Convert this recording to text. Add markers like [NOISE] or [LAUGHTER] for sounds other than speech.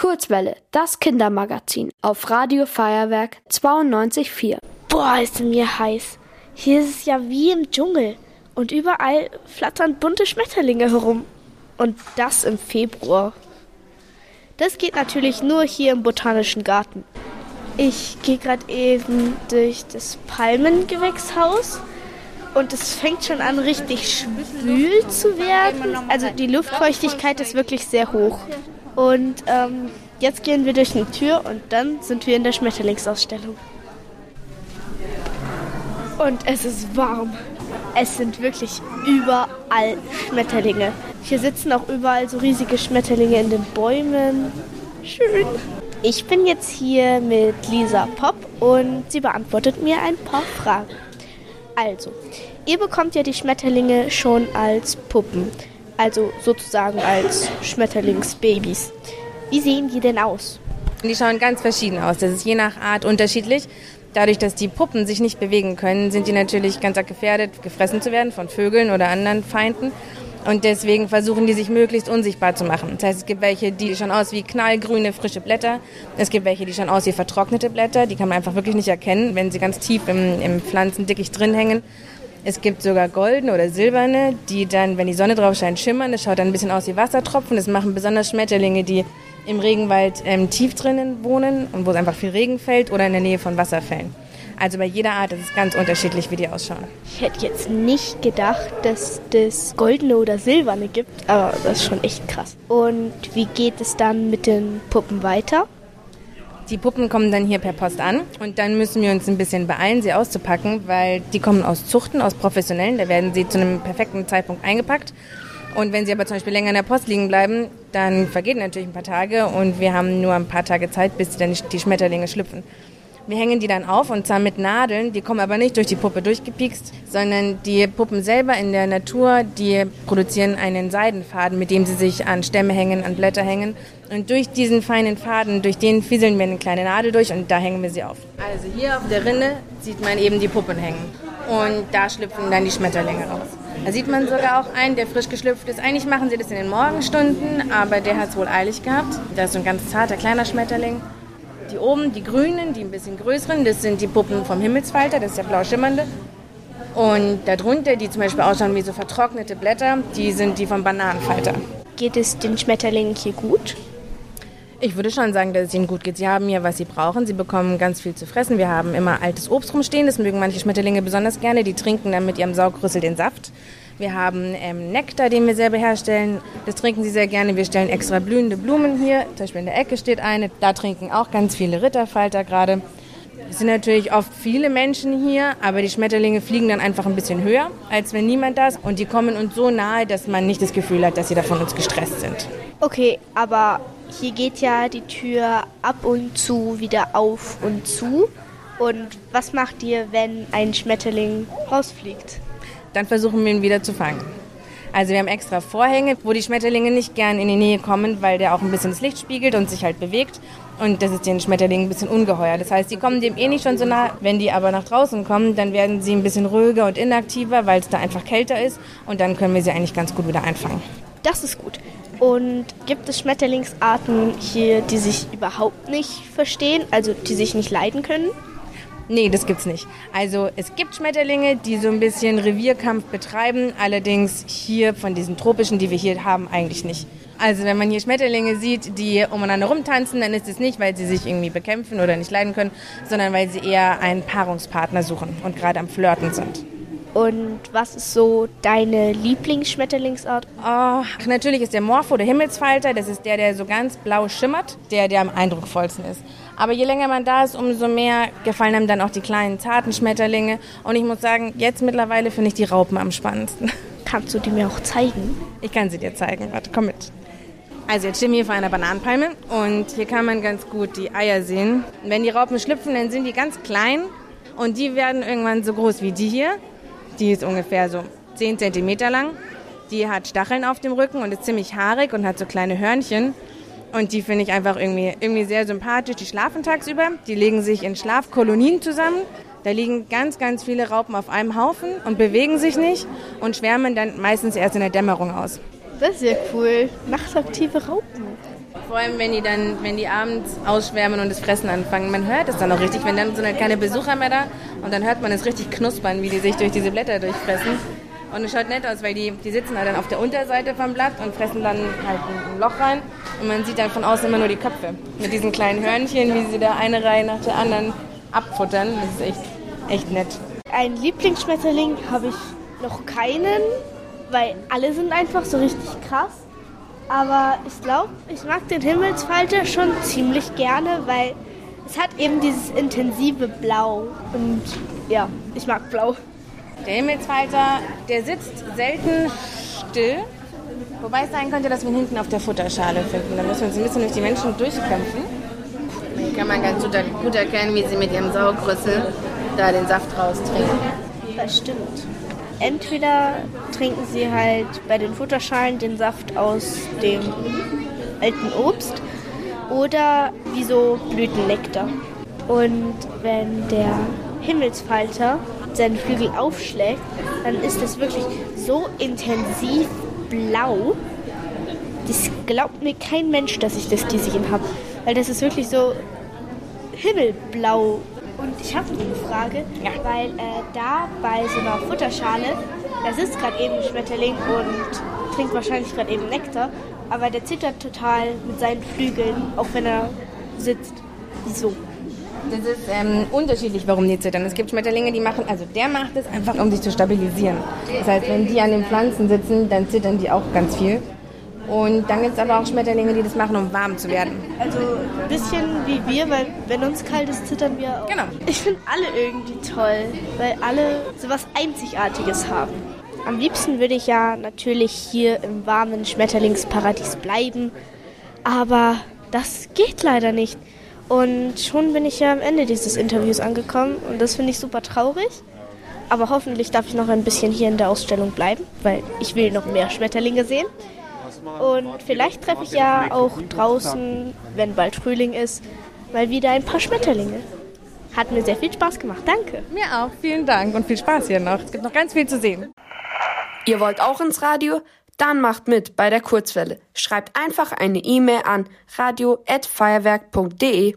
Kurzwelle, das Kindermagazin auf Radio Feuerwerk 92.4. Boah, ist mir heiß. Hier ist es ja wie im Dschungel. Und überall flattern bunte Schmetterlinge herum. Und das im Februar. Das geht natürlich nur hier im Botanischen Garten. Ich gehe gerade eben durch das Palmengewächshaus und es fängt schon an, richtig schwül zu werden. Also die Luftfeuchtigkeit ist wirklich sehr hoch. Und ähm, jetzt gehen wir durch eine Tür und dann sind wir in der Schmetterlingsausstellung. Und es ist warm. Es sind wirklich überall Schmetterlinge. Hier sitzen auch überall so riesige Schmetterlinge in den Bäumen. Schön. Ich bin jetzt hier mit Lisa Pop und sie beantwortet mir ein paar Fragen. Also, ihr bekommt ja die Schmetterlinge schon als Puppen, also sozusagen als Schmetterlingsbabys. Wie sehen die denn aus? Die schauen ganz verschieden aus. Das ist je nach Art unterschiedlich. Dadurch, dass die Puppen sich nicht bewegen können, sind die natürlich ganz gefährdet, gefressen zu werden von Vögeln oder anderen Feinden. Und deswegen versuchen die sich möglichst unsichtbar zu machen. Das heißt, es gibt welche, die schon aus wie knallgrüne, frische Blätter. Es gibt welche, die schon aus wie vertrocknete Blätter. Die kann man einfach wirklich nicht erkennen, wenn sie ganz tief im, im Pflanzendickicht drin hängen. Es gibt sogar goldene oder silberne, die dann, wenn die Sonne drauf scheint, schimmern. Das schaut dann ein bisschen aus wie Wassertropfen. Das machen besonders Schmetterlinge, die im Regenwald ähm, tief drinnen wohnen und wo es einfach viel Regen fällt oder in der Nähe von Wasserfällen. Also bei jeder Art ist es ganz unterschiedlich, wie die ausschauen. Ich hätte jetzt nicht gedacht, dass das goldene oder silberne gibt, aber das ist schon echt krass. Und wie geht es dann mit den Puppen weiter? Die Puppen kommen dann hier per Post an und dann müssen wir uns ein bisschen beeilen, sie auszupacken, weil die kommen aus Zuchten, aus Professionellen. Da werden sie zu einem perfekten Zeitpunkt eingepackt. Und wenn sie aber zum Beispiel länger in der Post liegen bleiben, dann vergehen natürlich ein paar Tage und wir haben nur ein paar Tage Zeit, bis dann die Schmetterlinge schlüpfen. Wir hängen die dann auf und zwar mit Nadeln. Die kommen aber nicht durch die Puppe durchgepiekst, sondern die Puppen selber in der Natur, die produzieren einen Seidenfaden, mit dem sie sich an Stämme hängen, an Blätter hängen. Und durch diesen feinen Faden, durch den fieseln wir eine kleine Nadel durch und da hängen wir sie auf. Also hier auf der Rinne sieht man eben die Puppen hängen. Und da schlüpfen dann die Schmetterlinge raus. Da sieht man sogar auch einen, der frisch geschlüpft ist. Eigentlich machen sie das in den Morgenstunden, aber der hat es wohl eilig gehabt. Da ist so ein ganz zarter kleiner Schmetterling. Die oben, die grünen, die ein bisschen größeren, das sind die Puppen vom Himmelsfalter, das ist der blau schimmernde. Und darunter, die zum Beispiel ausschauen wie so vertrocknete Blätter, die sind die vom Bananenfalter. Geht es den Schmetterlingen hier gut? Ich würde schon sagen, dass es ihnen gut geht. Sie haben hier, was sie brauchen. Sie bekommen ganz viel zu fressen. Wir haben immer altes Obst rumstehen. Das mögen manche Schmetterlinge besonders gerne. Die trinken dann mit ihrem Saugrüssel den Saft. Wir haben ähm, Nektar, den wir selber herstellen. Das trinken sie sehr gerne. Wir stellen extra blühende Blumen hier. Zum Beispiel in der Ecke steht eine. Da trinken auch ganz viele Ritterfalter gerade. Es sind natürlich oft viele Menschen hier, aber die Schmetterlinge fliegen dann einfach ein bisschen höher, als wenn niemand da ist. Und die kommen uns so nahe, dass man nicht das Gefühl hat, dass sie da von uns gestresst sind. Okay, aber hier geht ja die Tür ab und zu wieder auf und zu. Und was macht ihr, wenn ein Schmetterling rausfliegt? Dann versuchen wir ihn wieder zu fangen. Also wir haben extra Vorhänge, wo die Schmetterlinge nicht gern in die Nähe kommen, weil der auch ein bisschen das Licht spiegelt und sich halt bewegt. Und das ist den Schmetterlingen ein bisschen ungeheuer. Das heißt, die kommen dem eh nicht schon so nah. Wenn die aber nach draußen kommen, dann werden sie ein bisschen ruhiger und inaktiver, weil es da einfach kälter ist. Und dann können wir sie eigentlich ganz gut wieder einfangen. Das ist gut. Und gibt es Schmetterlingsarten hier, die sich überhaupt nicht verstehen, also die sich nicht leiden können? Nee, das gibt's nicht. Also es gibt Schmetterlinge, die so ein bisschen Revierkampf betreiben, allerdings hier von diesen tropischen, die wir hier haben, eigentlich nicht. Also wenn man hier Schmetterlinge sieht, die umeinander rumtanzen, dann ist es nicht, weil sie sich irgendwie bekämpfen oder nicht leiden können, sondern weil sie eher einen Paarungspartner suchen und gerade am Flirten sind. Und was ist so deine Lieblingsschmetterlingsart? Oh, natürlich ist der Morpho, der Himmelsfalter. Das ist der, der so ganz blau schimmert, der, der am eindrucksvollsten ist. Aber je länger man da ist, umso mehr gefallen einem dann auch die kleinen, zarten Schmetterlinge. Und ich muss sagen, jetzt mittlerweile finde ich die Raupen am spannendsten. [LAUGHS] Kannst du die mir auch zeigen? Ich kann sie dir zeigen. Warte, komm mit. Also jetzt stehen wir hier vor einer Bananenpalme und hier kann man ganz gut die Eier sehen. Wenn die Raupen schlüpfen, dann sind die ganz klein und die werden irgendwann so groß wie die hier. Die ist ungefähr so 10 cm lang. Die hat Stacheln auf dem Rücken und ist ziemlich haarig und hat so kleine Hörnchen. Und die finde ich einfach irgendwie, irgendwie sehr sympathisch. Die schlafen tagsüber, die legen sich in Schlafkolonien zusammen. Da liegen ganz, ganz viele Raupen auf einem Haufen und bewegen sich nicht und schwärmen dann meistens erst in der Dämmerung aus. Das ist ja cool. Nachtaktive Raupen. Vor allem, wenn die dann, wenn die abends ausschwärmen und das Fressen anfangen. Man hört es dann auch richtig, wenn dann sind halt keine Besucher mehr da und dann hört man es richtig knuspern, wie die sich durch diese Blätter durchfressen. Und es schaut nett aus, weil die, die sitzen halt dann auf der Unterseite vom Blatt und fressen dann halt ein Loch rein. Und man sieht dann von außen immer nur die Köpfe. Mit diesen kleinen Hörnchen, wie sie da eine Reihe nach der anderen abfuttern. Das ist echt, echt nett. Ein Lieblingsschmetterling habe ich noch keinen, weil alle sind einfach so richtig krass. Aber ich glaube, ich mag den Himmelsfalter schon ziemlich gerne, weil es hat eben dieses intensive Blau. Und ja, ich mag Blau. Der Himmelsfalter, der sitzt selten still. Wobei es sein könnte, dass wir ihn hinten auf der Futterschale finden. Da müssen wir uns ein bisschen durch die Menschen durchkämpfen. Hier kann man ganz gut erkennen, wie sie mit ihrem Saugrüssel da den Saft raustrinken. Das stimmt. Entweder trinken sie halt bei den Futterschalen den Saft aus dem alten Obst oder wie so Blütennektar. Und wenn der Himmelsfalter seinen Flügel aufschlägt, dann ist das wirklich so intensiv blau. Das glaubt mir kein Mensch, dass ich das gesehen habe. Weil das ist wirklich so himmelblau. Und ich habe eine Frage, ja. weil äh, da bei so einer Futterschale, da sitzt gerade eben ein Schmetterling und trinkt wahrscheinlich gerade eben Nektar, aber der zittert total mit seinen Flügeln, auch wenn er sitzt. Wieso? Das ist ähm, unterschiedlich, warum die zittern. Es gibt Schmetterlinge, die machen, also der macht es einfach, um sich zu stabilisieren. Das heißt, wenn die an den Pflanzen sitzen, dann zittern die auch ganz viel. Und dann gibt es aber auch Schmetterlinge, die das machen, um warm zu werden. Also ein bisschen wie wir, weil wenn uns kalt ist, zittern wir auch. Genau. Ich finde alle irgendwie toll, weil alle so was Einzigartiges haben. Am liebsten würde ich ja natürlich hier im warmen Schmetterlingsparadies bleiben, aber das geht leider nicht. Und schon bin ich ja am Ende dieses Interviews angekommen und das finde ich super traurig. Aber hoffentlich darf ich noch ein bisschen hier in der Ausstellung bleiben, weil ich will noch mehr Schmetterlinge sehen. Und vielleicht treffe ich ja auch draußen, wenn bald Frühling ist, mal wieder ein paar Schmetterlinge. Hat mir sehr viel Spaß gemacht. Danke. Mir auch. Vielen Dank und viel Spaß hier noch. Es gibt noch ganz viel zu sehen. Ihr wollt auch ins Radio? Dann macht mit bei der Kurzwelle. Schreibt einfach eine E-Mail an radio@feuerwerk.de.